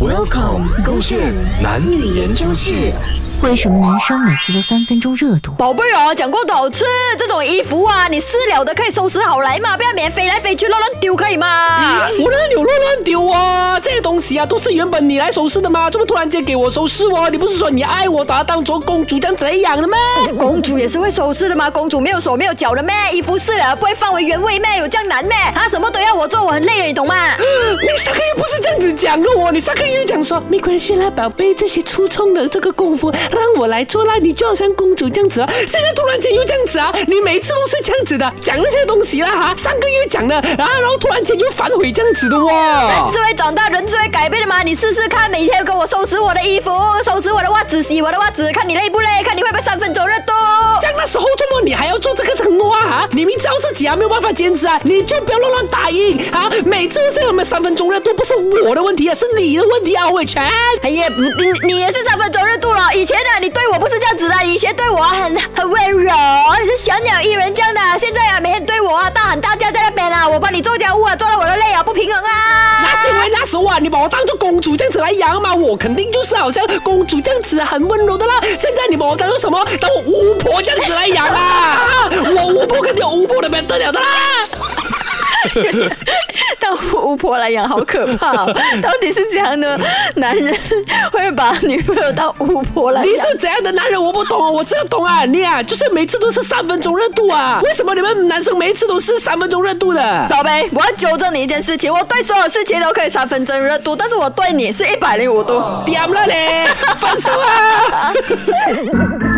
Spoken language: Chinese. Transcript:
Welcome，勾线男女研究室。为什么男生每次都三分钟热度？宝贝啊，讲过多少次？这种衣服啊，你试了的可以收拾好来嘛，不要免飞来飞去乱乱丢，可以吗？我哪有乱乱丢啊？这些东西啊，都是原本你来收拾的吗？怎么突然间给我收拾哦？你不是说你爱我，把它当做公主这样子来养的吗？公主也是会收拾的吗？公主没有手没有脚的咩？衣服试了不会放回原位咩？有这样难咩？啊，什么都要我做，我很累了，你懂吗？是这样子讲的哦，你上个月讲说没关系啦，宝贝，这些粗重的这个功夫让我来做啦，你就好像公主这样子啊。现在突然间又这样子啊，你每次都是这样子的，讲那些东西啦哈。上个月讲的，然后然后突然间又反悔这样子的哇。是会长大，人是会改变的嘛？你试试看，每天跟我收拾我的衣服，收拾我的袜子，洗我的袜子，看你累不累？看你会不会三分钟热度？像那时候怎么你还要做这个啊？你明知道自己啊没有办法坚持啊，你就不要乱乱答应啊。每次这样的三分钟热度不是我的问题啊，是你的问题啊，伟全。哎呀，不，你你也是三分钟热度了。以前呢，你对我不是这样子的，以前对我很很温柔，你是小鸟依人这样的。现在啊，每天对我啊大喊大叫在那边啊，我帮你做家务啊，做到我都累啊，不平衡啊。那是因为那时候啊，你把我当做公主这样子来养嘛，我肯定就是好像公主这样子很温柔的啦。现在你把我当做什么？当我巫婆这样子来养啊？啊我巫婆肯定有巫婆的不得了的啦。当巫婆来养好可怕、哦，到底是怎样的男人会把女朋友当巫婆来养？你是怎样的男人？我不懂哦，我这懂啊，你啊，就是每次都是三分钟热度啊。为什么你们男生每一次都是三分钟热度的？宝贝，我要纠正你一件事情，我对所有事情都可以三分钟热度，但是我对你是一百零五度。点了嘞，分手啊！